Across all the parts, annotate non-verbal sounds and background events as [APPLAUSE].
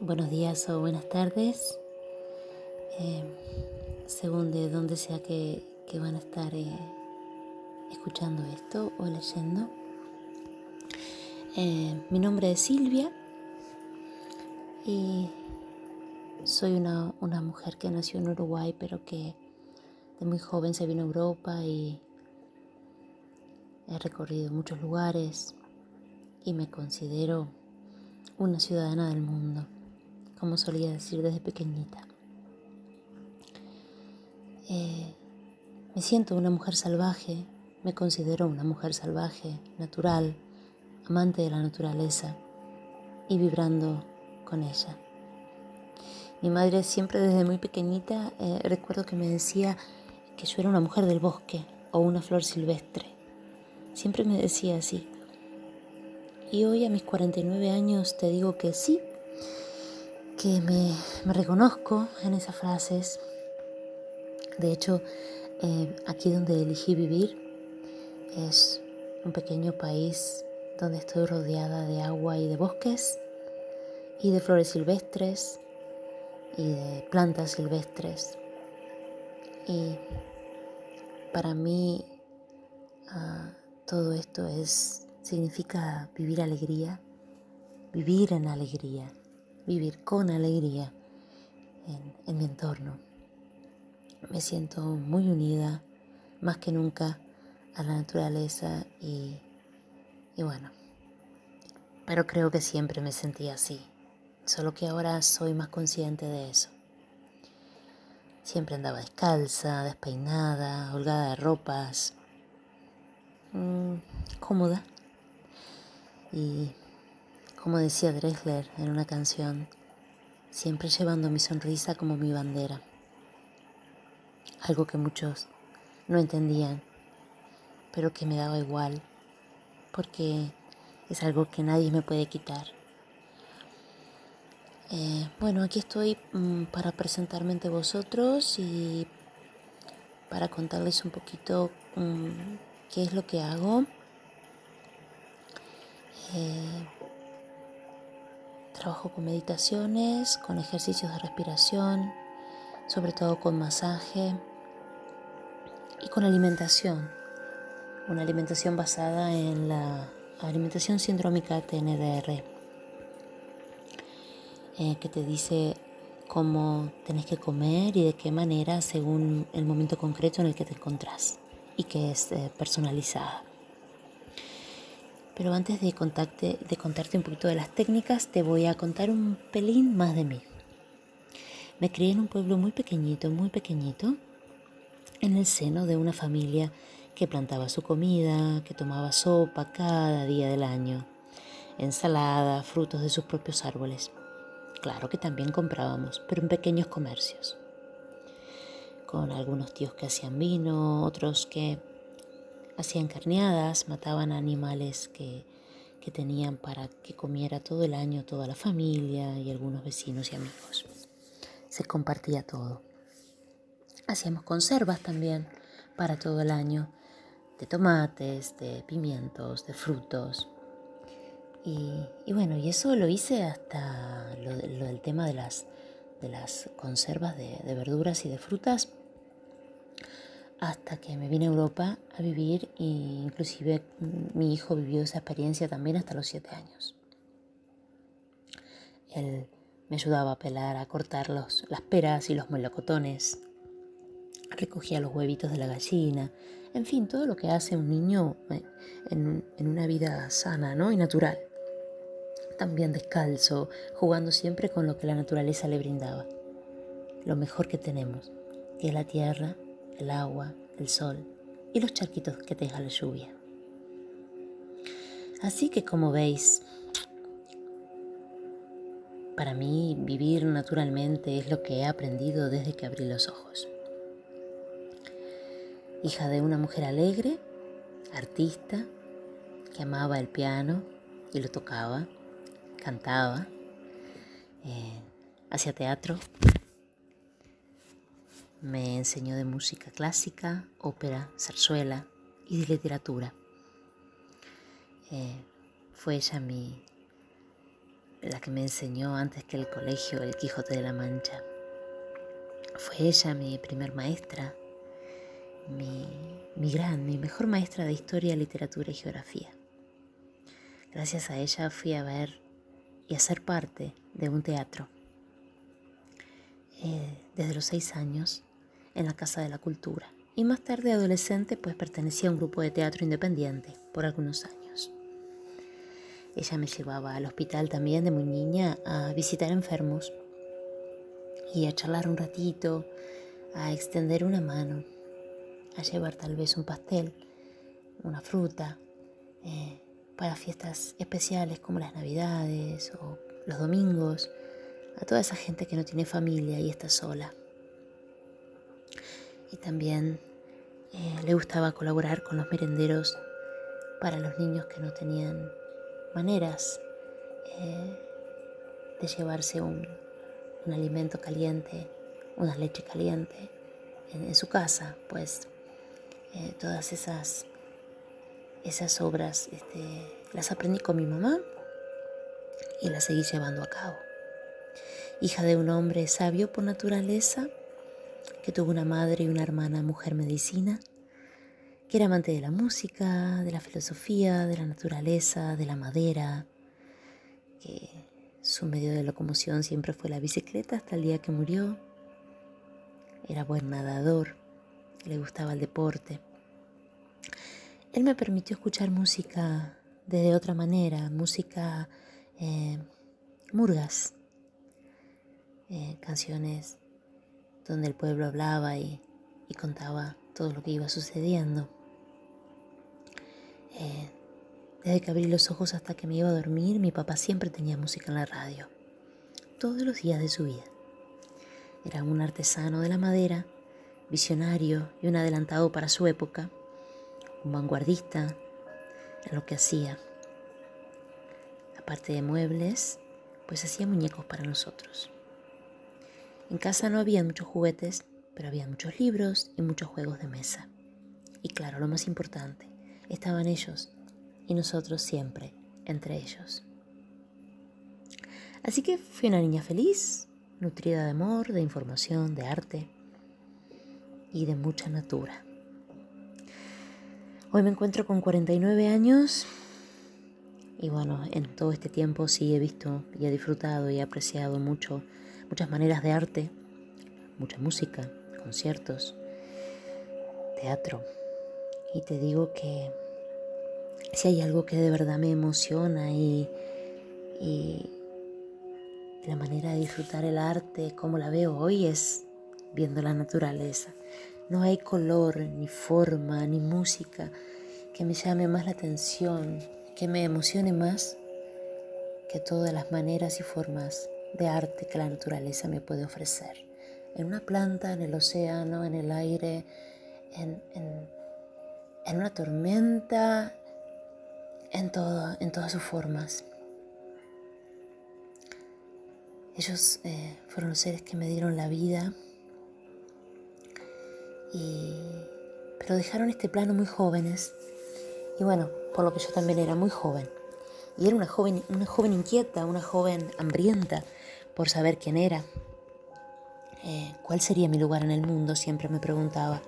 buenos días o buenas tardes, eh, según de donde sea que, van a estar eh, escuchando esto o leyendo. Eh, mi nombre es Silvia y soy una, una, mujer que nació en Uruguay, pero que de muy joven se vino a Europa y he recorrido muchos lugares y me considero una ciudadana del mundo como solía decir desde pequeñita. Eh, me siento una mujer salvaje, me considero una mujer salvaje, natural, amante de la naturaleza y vibrando con ella. Mi madre siempre desde muy pequeñita eh, recuerdo que me decía que yo era una mujer del bosque o una flor silvestre. Siempre me decía así. Y hoy a mis 49 años te digo que sí, que me, reconozco en esas frases. De hecho, eh, aquí donde elegí vivir es un pequeño país donde estoy rodeada de agua y de bosques y de flores silvestres y de plantas silvestres. Y para mí ah, todo esto es, significa vivir alegría, vivir en alegría vivir con alegría en, mi entorno. Me siento muy unida, más que nunca, a la naturaleza y, y bueno, pero creo que siempre me sentí así, solo que ahora soy más consciente de eso. Siempre andaba descalza, despeinada, holgada de ropas, mm, cómoda y como decía Drexler en una canción, siempre llevando mi sonrisa como mi bandera. Algo que muchos no entendían, pero que me daba igual, porque es algo que nadie me puede quitar. Eh, bueno, aquí estoy mm, para presentarme ante vosotros y para contarles un poquito mm, qué es lo que hago. Eh, Trabajo con meditaciones, con ejercicios de respiración, sobre todo con masaje y con alimentación. Una alimentación basada en la alimentación sindrómica TNDR, eh, que te dice cómo tenés que comer y de qué manera según el momento concreto en el que te encontrás y que es eh, personalizada. Pero antes de, contarte un poquito de las técnicas, te voy a contar un pelín más de mí. Me crié en un pueblo muy pequeñito, muy pequeñito, en el seno de una familia que plantaba su comida, que tomaba sopa cada día del año, ensalada, frutos de sus propios árboles. Claro que también comprábamos, pero en pequeños comercios, con algunos tíos que hacían vino, otros que Hacían carneadas, mataban animales que, que tenían para que comiera todo el año toda la familia y algunos vecinos y amigos. Se compartía todo. Hacíamos conservas también para todo el año, de tomates, de pimientos, de frutos. Y, bueno, y eso lo hice hasta lo, del tema de las, de las conservas de, de verduras y de frutas hasta que me vine a Europa a vivir e inclusive mi hijo vivió esa experiencia también hasta los siete años. Él me ayudaba a pelar, a cortar los, las peras y los melocotones, recogía los huevitos de la gallina, en fin, todo lo que hace un niño eh, en, en una vida sana ¿no? y natural. También descalzo, jugando siempre con lo que la naturaleza le brindaba. Lo mejor que tenemos, que es la tierra, el agua, el sol y los charquitos que deja la lluvia. Así que como veis, para mí vivir naturalmente es lo que he aprendido desde que abrí los ojos. Hija de una mujer alegre, artista, que amaba el piano y lo tocaba, cantaba, eh, hacía teatro, me enseñó de música clásica, ópera, zarzuela y de literatura. Eh, fue ella mi, la que me enseñó antes que el colegio el Quijote de la Mancha. Fue ella mi primer maestra, mi, mi gran, mi mejor maestra de historia, literatura y geografía. Gracias a ella fui a ver y a ser parte de un teatro. Eh, desde los seis años en la Casa de la Cultura y más tarde adolescente pues pertenecía a un grupo de teatro independiente por algunos años. Ella me llevaba al hospital también de muy niña a visitar enfermos y a charlar un ratito, a extender una mano, a llevar tal vez un pastel, una fruta, eh, para fiestas especiales como las navidades o los domingos, a toda esa gente que no tiene familia y está sola. Y también eh, le gustaba colaborar con los merenderos para los niños que no tenían maneras eh, de llevarse un, alimento caliente, una leche caliente en, su casa, pues eh, todas esas esas obras este, las aprendí con mi mamá y las seguí llevando a cabo. Hija de un hombre sabio por naturaleza, que tuvo una madre y una hermana mujer medicina, que era amante de la música, de la filosofía, de la naturaleza, de la madera, que su medio de locomoción siempre fue la bicicleta hasta el día que murió. Era buen nadador, le gustaba el deporte. Él me permitió escuchar música de otra manera, música eh, murgas, eh, canciones donde el pueblo hablaba y, contaba todo lo que iba sucediendo. Eh, desde que abrí los ojos hasta que me iba a dormir, mi papá siempre tenía música en la radio, todos los días de su vida. Era un artesano de la madera, visionario y un adelantado para su época un vanguardista en lo que hacía. Aparte de muebles, pues hacía muñecos para nosotros. En casa no había muchos juguetes, pero había muchos libros y muchos juegos de mesa. Y claro, lo más importante, estaban ellos y nosotros siempre entre ellos. Así que fui una niña feliz, nutrida de amor, de información, de arte y de mucha natura. Hoy me encuentro con 49 años y bueno, en todo este tiempo sí he visto y he disfrutado y he apreciado mucho, muchas maneras de arte, mucha música, conciertos, teatro. Y te digo que si hay algo que de verdad me emociona y, la manera de disfrutar el arte como la veo hoy es viendo la naturaleza. No hay color, ni forma, ni música que me llame más la atención, que me emocione más que todas las maneras y formas de arte que la naturaleza me puede ofrecer. En una planta, en el océano, en el aire, en, una tormenta, en, todo, en todas sus formas. Ellos eh, fueron los seres que me dieron la vida pero dejaron este plano muy jóvenes. Y bueno, por lo que yo también era muy joven. Y era una joven, una joven inquieta, una joven hambrienta por saber quién era. Eh, ¿Cuál sería mi lugar en el mundo? Siempre me preguntaba.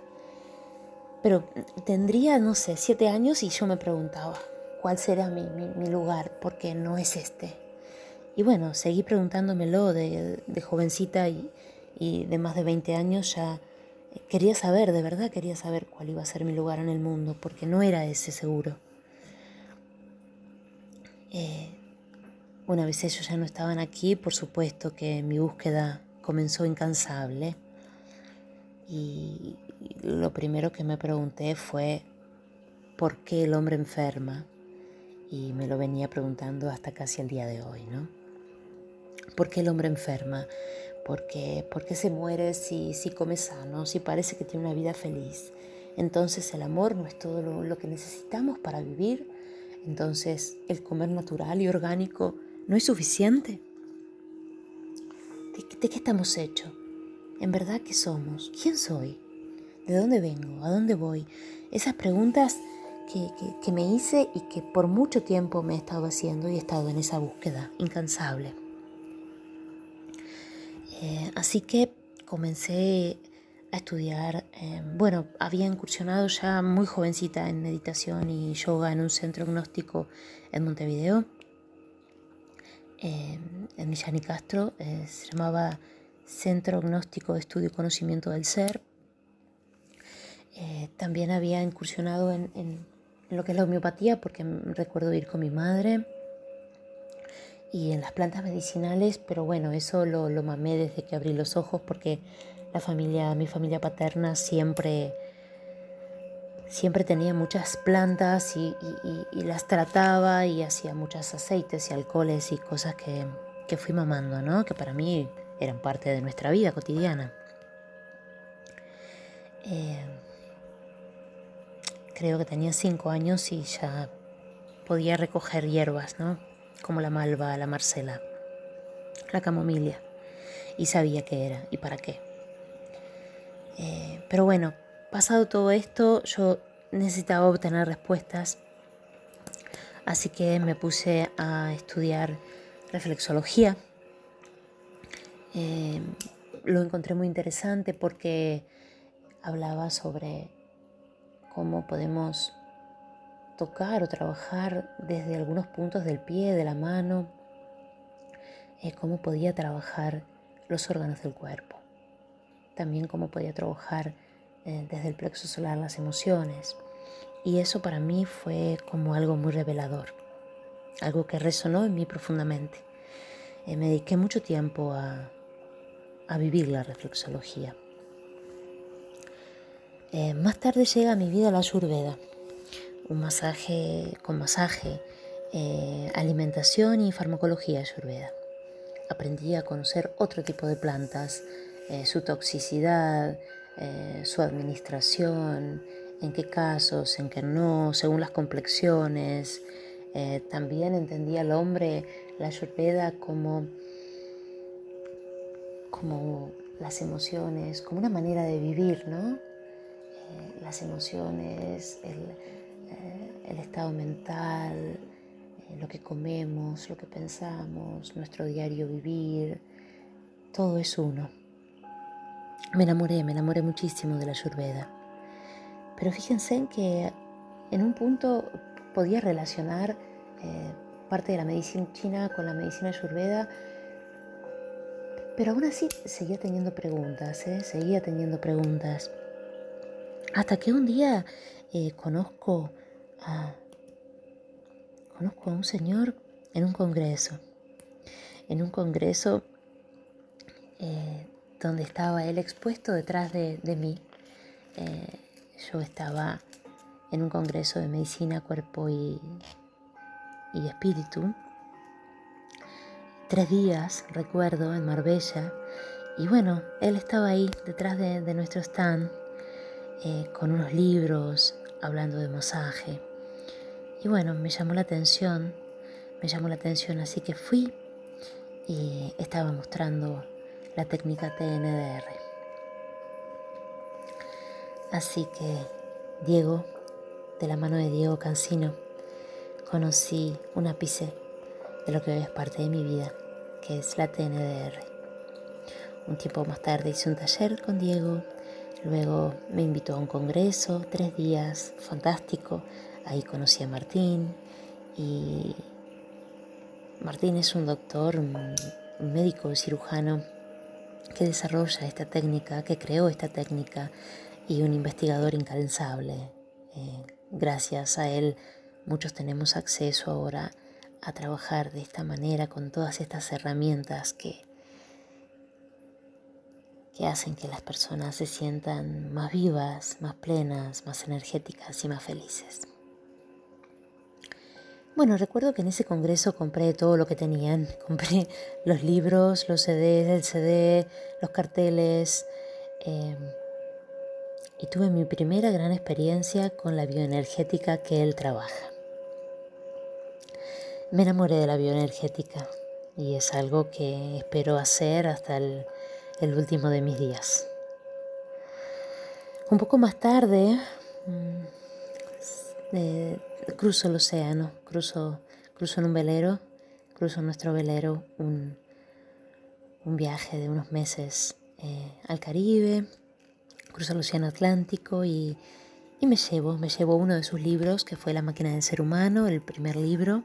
Pero tendría, no sé, siete años y yo me preguntaba, ¿cuál será mi, lugar? Porque no es este. Y bueno, seguí preguntándomelo de, jovencita y, y, de más de 20 años ya Quería saber, de verdad quería saber cuál iba a ser mi lugar en el mundo, porque no era ese seguro. Eh, una vez ellos ya no estaban aquí, por supuesto que mi búsqueda comenzó incansable. Y lo primero que me pregunté fue, ¿por qué el hombre enferma? Y me lo venía preguntando hasta casi el día de hoy, ¿no? ¿Por qué el hombre enferma? ¿Por qué, se muere si, si come sano, si parece que tiene una vida feliz? Entonces el amor no es todo lo, que necesitamos para vivir. Entonces el comer natural y orgánico no es suficiente. ¿De, de qué estamos hechos? ¿En verdad qué somos? ¿Quién soy? ¿De dónde vengo? ¿A dónde voy? Esas preguntas que, me hice y que por mucho tiempo me he estado haciendo y he estado en esa búsqueda incansable. Eh, así que comencé a estudiar, eh, bueno, había incursionado ya muy jovencita en meditación y yoga en un centro gnóstico en Montevideo, eh, en Millán Castro, se llamaba Centro Gnóstico de Estudio y Conocimiento del Ser. también había incursionado en en lo que es la homeopatía, porque recuerdo ir con mi madre y en las plantas medicinales, pero bueno, eso lo, lo mamé desde que abrí los ojos porque la familia, mi familia paterna siempre, siempre tenía muchas plantas y, las trataba y hacía muchos aceites y alcoholes y cosas que, que fui mamando, ¿no? que para mí eran parte de nuestra vida cotidiana. Eh, creo que tenía cinco años y ya podía recoger hierbas, ¿no? Como la malva, la marcela, la camomilla. Y sabía qué era y para qué. Eh, pero bueno, pasado todo esto, yo necesitaba obtener respuestas. Así que me puse a estudiar reflexología. Eh, lo encontré muy interesante porque hablaba sobre cómo podemos tocar o trabajar desde algunos puntos del pie, de la mano, eh, cómo podía trabajar los órganos del cuerpo, también cómo podía trabajar eh, desde el plexo solar las emociones. Y eso para mí fue como algo muy revelador, algo que resonó en mí profundamente. Eh, me dediqué mucho tiempo a, a vivir la reflexología. Eh, más tarde llega a mi vida la ayurveda, un masaje con masaje, eh, alimentación y farmacología ayurveda. Aprendí a conocer otro tipo de plantas, su toxicidad, su administración, en qué casos, en qué no, según las complexiones. también entendí al hombre la ayurveda como, como las emociones, como una manera de vivir, ¿no? Eh, las emociones, el, eh, estado mental, eh, lo que comemos, lo que pensamos, nuestro diario vivir, todo es uno. Me enamoré, me enamoré muchísimo de la Ayurveda. Pero fíjense en que en un punto podía relacionar parte de la medicina china con la medicina ayurveda, pero aún así seguía teniendo preguntas, seguía teniendo preguntas. Hasta que un día eh, conozco, a, conozco a un señor en un congreso, en un congreso eh, donde estaba él expuesto detrás de, mí. Eh, yo estaba en un congreso de medicina, cuerpo y, espíritu. Tres días, recuerdo, en Marbella. Y bueno, él estaba ahí detrás de nuestro stand eh, con unos libros hablando de masaje. Y bueno, me llamó la atención, me llamó la atención, así que fui y estaba mostrando la técnica TNDR. Así que Diego, de la mano de Diego Cancino, conocí un ápice de lo que hoy es parte de mi vida, que es la TNDR. Un tiempo más tarde hice un taller con Diego Luego me invitó a un congreso, tres días, fantástico. Ahí conocí a Martín y Martín es un doctor, un médico cirujano que desarrolla esta técnica, que creó esta técnica y un investigador incansable. Eh, gracias a él muchos tenemos acceso ahora a trabajar de esta manera con todas estas herramientas que que hacen que las personas se sientan más vivas, más plenas, más energéticas y más felices. Bueno, recuerdo que en ese congreso compré todo lo que tenían. [LAUGHS] Compré los libros, los CDs, el CD, los carteles. Em, y tuve mi primera gran experiencia con la bioenergética que él trabaja. Me enamoré de la bioenergética y es algo que espero hacer hasta el último de mis días. Un poco más tarde, mm, cruzo el océano, cruzo, cruzo en un velero, cruzo nuestro velero un, viaje de unos meses eh, al Caribe, cruzo el océano Atlántico y, y me llevo, me llevo uno de sus libros, que fue La máquina del ser humano, el primer libro.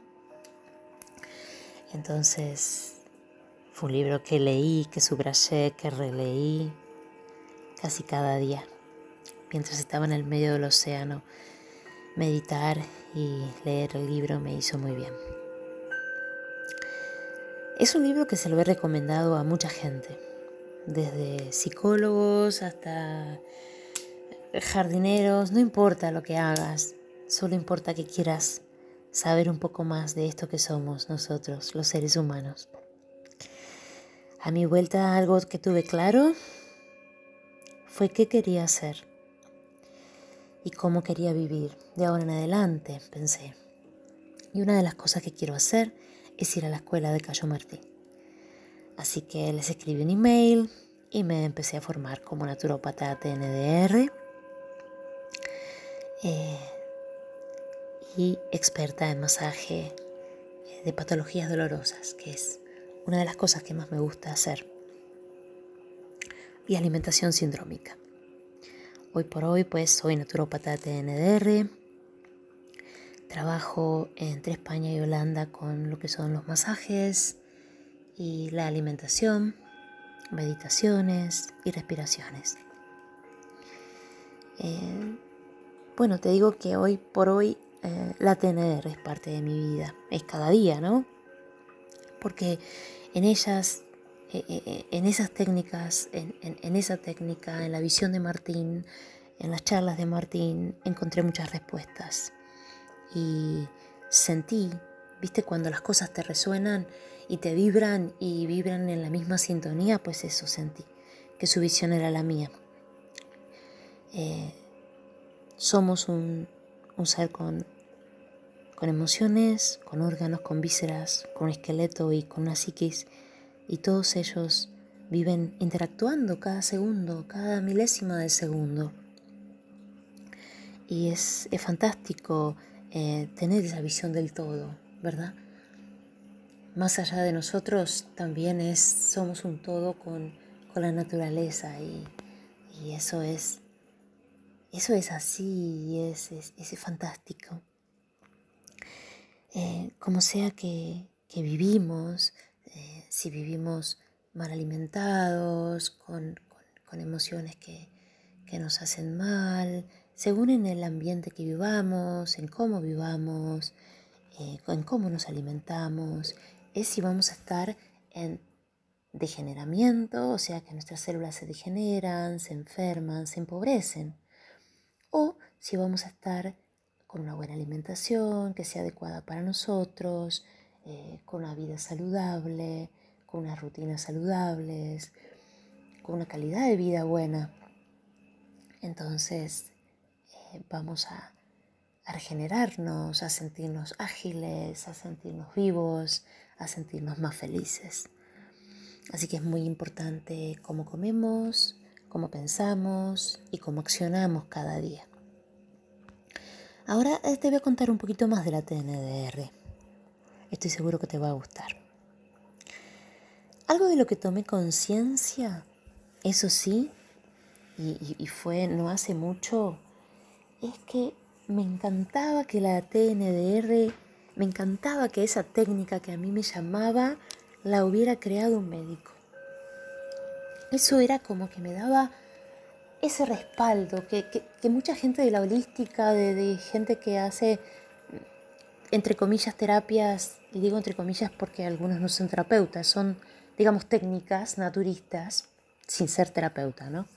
Entonces, fue un libro que leí, que subrayé, que releí casi cada día, mientras estaba en el medio del océano. Meditar y leer el libro me hizo muy bien. Es un libro que se lo he recomendado a mucha gente, desde psicólogos hasta jardineros, no importa lo que hagas, solo importa que quieras saber un poco más de esto que somos nosotros, los seres humanos. A mi vuelta algo que tuve claro fue qué quería hacer y cómo quería vivir de ahora en adelante, pensé. Y una de las cosas que quiero hacer es ir a la escuela de Cayo Martín. Así que les escribí un email y me empecé a formar como naturópata TNDR eh, y experta en masaje de patologías dolorosas, que es una de las cosas que más me gusta hacer, y alimentación sindrómica. Hoy por hoy pues soy naturópata TNDR, trabajo entre España y Holanda con lo que son los masajes y la alimentación, meditaciones y respiraciones. Eh, bueno, te digo que hoy por hoy eh, la TNR es parte de mi vida, es cada día, ¿no? Porque en ellas, en esas técnicas, en, esa técnica, en la visión de Martín, en las charlas de Martín, encontré muchas respuestas. Y sentí, viste, cuando las cosas te resuenan y te vibran y vibran en la misma sintonía, pues eso sentí, que su visión era la mía. Somos un, ser con, con emociones, con órganos, con vísceras, con esqueleto y con una psiquis, y todos ellos viven interactuando cada segundo, cada milésima de segundo. Y es, fantástico eh, tener esa visión del todo, ¿verdad? Más allá de nosotros, también es, somos un todo con, la naturaleza y, y eso es eso es así, es, es, fantástico. Eh, como sea que, vivimos, eh, si vivimos mal alimentados, con, emociones que, nos hacen mal, según en el ambiente que vivamos, en cómo vivamos, eh, en cómo nos alimentamos, es si vamos a estar en degeneramiento, o sea que nuestras células se degeneran, se enferman, se empobrecen o si vamos a estar con una buena alimentación que sea adecuada para nosotros, eh, con una vida saludable, con unas rutinas saludables, con una calidad de vida buena. Entonces eh, vamos a, a regenerarnos, a sentirnos ágiles, a sentirnos vivos, a sentirnos más felices. Así que es muy importante cómo comemos, cómo pensamos y cómo accionamos cada día. Ahora eh, te voy a contar un poquito más de la TNDR. Estoy seguro que te va a gustar. Algo de lo que tomé conciencia, eso sí, y, fue no hace mucho, es que me encantaba que la TNDR, me encantaba que esa técnica que a mí me llamaba, la hubiera creado un médico. Eso era como que me daba ese respaldo que, mucha gente de la holística, de, gente que hace, entre comillas, terapias, y digo entre comillas porque algunos no son terapeutas, son, digamos, técnicas naturistas, sin ser terapeuta, ¿no?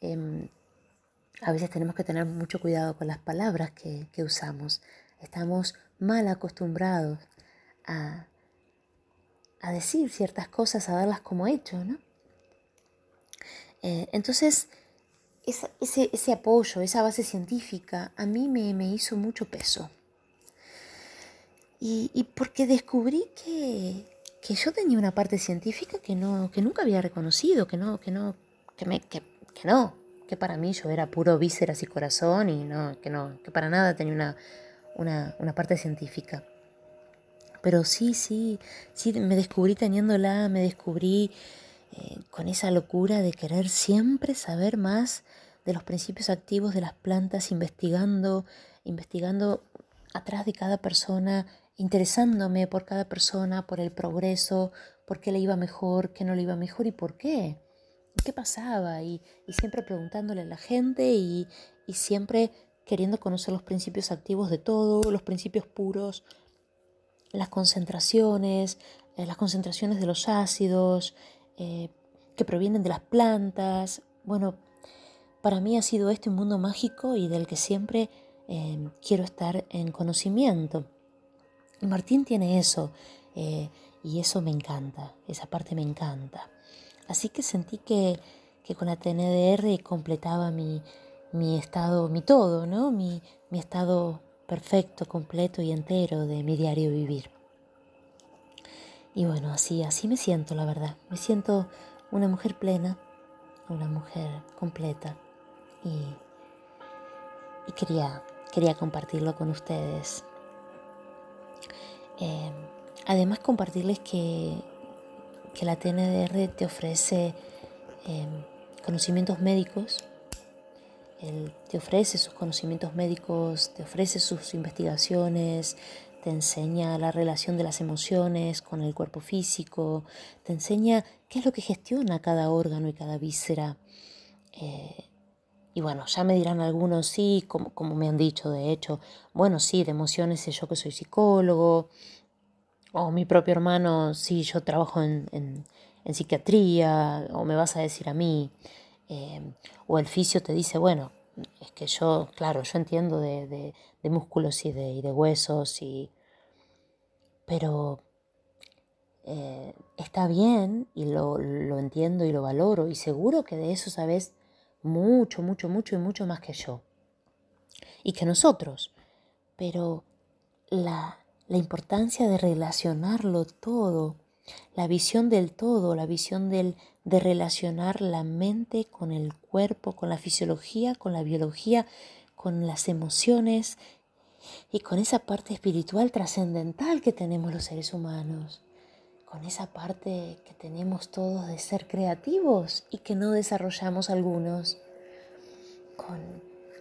Em, a veces tenemos que tener mucho cuidado con las palabras que, usamos. Estamos mal acostumbrados a, a decir ciertas cosas, a darlas como hecho, ¿no? Eh, entonces, ese, apoyo, esa base científica, a mí me hizo mucho peso. Y, porque descubrí que, que, yo tenía una parte científica que, no, que nunca había reconocido, que no, que no, que, me, que no, que para mí yo era puro vísceras y corazón y no, que no, que para nada tenía una, una, una parte científica. Pero sí, sí, sí, me descubrí teniéndola, me descubrí eh, con esa locura de querer siempre saber más de los principios activos de las plantas, investigando, investigando atrás de cada persona, interesándome por cada persona, por el progreso, por qué le iba mejor, qué no le iba mejor y por qué. ¿Qué pasaba? Y, siempre preguntándole a la gente y, siempre queriendo conocer los principios activos de todo, los principios puros, las concentraciones, eh, las concentraciones de los ácidos eh, que provienen de las plantas. Bueno, para mí ha sido este un mundo mágico y del que siempre eh, quiero estar en conocimiento. Martín tiene eso y eso me encanta, esa parte me encanta. Así que sentí que, con la TNDR completaba mi, estado, mi todo, ¿no? Mi, mi estado perfecto, completo y entero de mi diario vivir. Y bueno, así, así me siento, la verdad. Me siento una mujer plena, una mujer completa. Y, quería, quería compartirlo con ustedes. Eh, además, compartirles que, que la TNDR te ofrece em, conocimientos médicos, te ofrece sus conocimientos médicos, te ofrece sus investigaciones, te enseña la relación de las emociones con el cuerpo físico, te enseña qué es lo que gestiona cada órgano y cada víscera. Eh, y bueno, ya me dirán algunos, sí, como, como, me han dicho, de hecho, bueno, sí, de emociones sé yo que soy psicólogo, o mi propio hermano, sí, yo trabajo en, psiquiatría, o me vas a decir a mí, em, o el fisio te dice, bueno, es que yo, claro, yo entiendo de, músculos y de, huesos, y, pero eh, está bien y lo, lo entiendo y lo valoro, y seguro que de eso sabes mucho, mucho, mucho y mucho más que yo, y que nosotros, pero la la importancia de relacionarlo todo, la visión del todo, la visión del, de relacionar la mente con el cuerpo, con la fisiología, con la biología, con las emociones y con esa parte espiritual trascendental que tenemos los seres humanos, con esa parte que tenemos todos de ser creativos y que no desarrollamos algunos, con,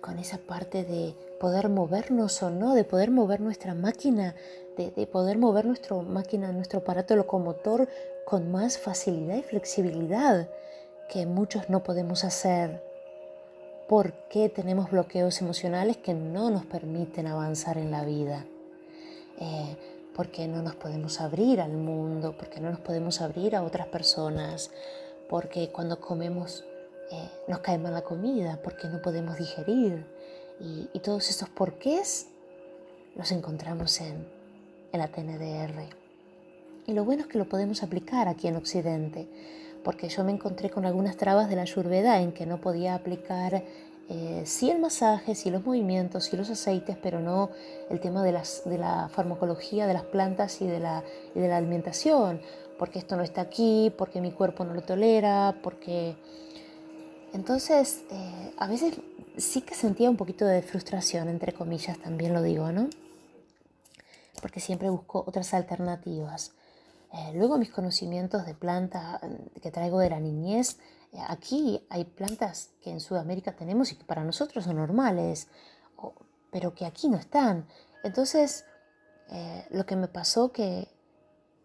con esa parte de poder movernos o no, de poder mover nuestra máquina de, poder mover nuestra máquina, nuestro aparato locomotor con más facilidad y flexibilidad que muchos no podemos hacer. Porque tenemos bloqueos emocionales que no nos permiten avanzar en la vida, eh, porque no nos podemos abrir al mundo, porque no nos podemos abrir a otras personas, porque cuando comemos eh, nos cae mal la comida, porque no podemos digerir. Y, todos estos porqués los encontramos en en la TNDR. Y lo bueno es que lo podemos aplicar aquí en Occidente, porque yo me encontré con algunas trabas de la Ayurveda en que no podía aplicar eh, sí el masaje, sí los movimientos, sí los aceites, pero no el tema de, la farmacología de las plantas y de, la, y de la alimentación, porque esto no está aquí, porque mi cuerpo no lo tolera, porque... Entonces, eh, a veces sí que sentía un poquito de frustración, entre comillas, también lo digo, ¿no? porque siempre busco otras alternativas. Eh, luego mis conocimientos de plantas mm, que traigo de la niñez, eh, aquí hay plantas que en Sudamérica tenemos y que para nosotros son normales, pero que aquí no están. Entonces, eh, lo que me pasó que,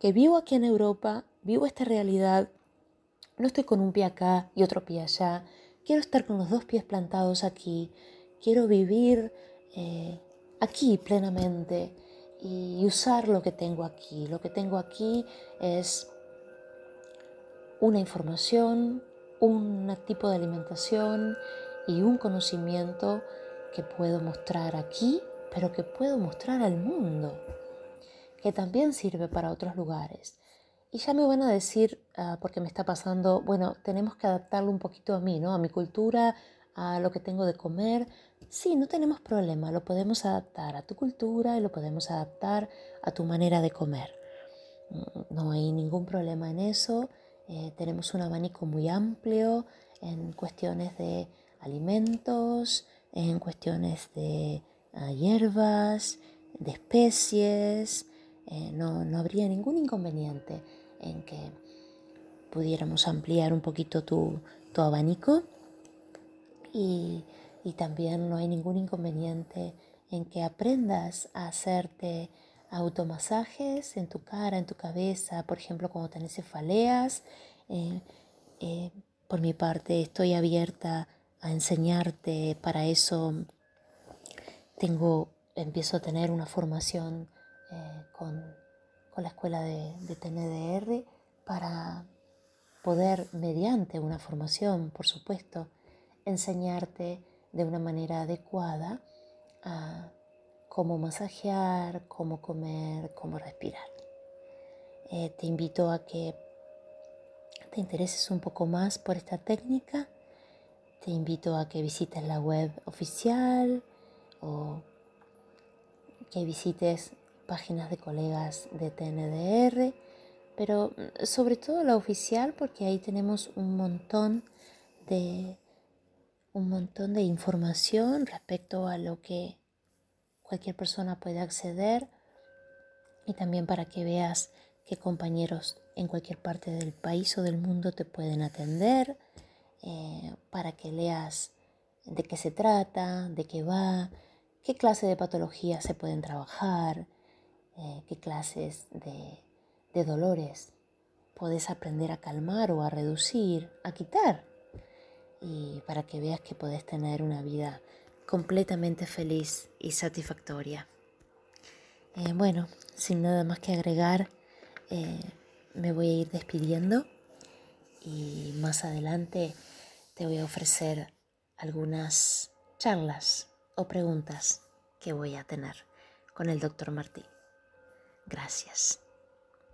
que vivo aquí en Europa, vivo esta realidad, no estoy con un pie acá y otro pie allá, quiero estar con los dos pies plantados aquí, quiero vivir aquí plenamente y usar lo que tengo aquí. Lo que tengo aquí es una información, un tipo de alimentación y un conocimiento que puedo mostrar aquí, pero que puedo mostrar al mundo, que también sirve para otros lugares. Y ya me van a decir, ah, porque me está pasando, bueno, tenemos que adaptarlo un poquito a mí, ¿no? A mi cultura, a lo que tengo de comer, Sí, no tenemos problema, lo podemos adaptar a tu cultura y lo podemos adaptar a tu manera de comer. Mm, no hay ningún problema en eso. Eh, tenemos un abanico muy amplio en cuestiones de alimentos, en cuestiones de ah, hierbas, de especies. Eh, no, habría ningún inconveniente en que pudiéramos ampliar un poquito tu, abanico y, también no hay ningún inconveniente en que aprendas a hacerte automasajes en tu cara, en tu cabeza, por ejemplo, cuando tenés cefaleas. Eh, eh, por mi parte, estoy abierta a enseñarte. Para eso tengo, empiezo a tener una formación eh, con, la escuela de, de TNDR para poder, mediante una formación, por supuesto, enseñarte de una manera adecuada a cómo masajear, cómo comer, cómo respirar. Eh, te invito a que te intereses un poco más por esta técnica. Te invito a que visites la web oficial o que visites páginas de colegas de TNDR, pero mm, sobre todo la oficial porque ahí tenemos un montón de un montón de información respecto a lo que cualquier persona puede acceder y también para que veas qué compañeros en cualquier parte del país o del mundo te pueden atender, eh, para que leas de qué se trata, de qué va, qué clase de patologías se pueden trabajar, eh, qué clases de, de dolores puedes aprender a calmar o a reducir, a quitar, y para que veas que puedes tener una vida completamente feliz y satisfactoria. Eh, bueno, sin nada más que agregar, eh, me voy a ir despidiendo y más adelante te voy a ofrecer algunas charlas o preguntas que voy a tener con el doctor Martín. Gracias.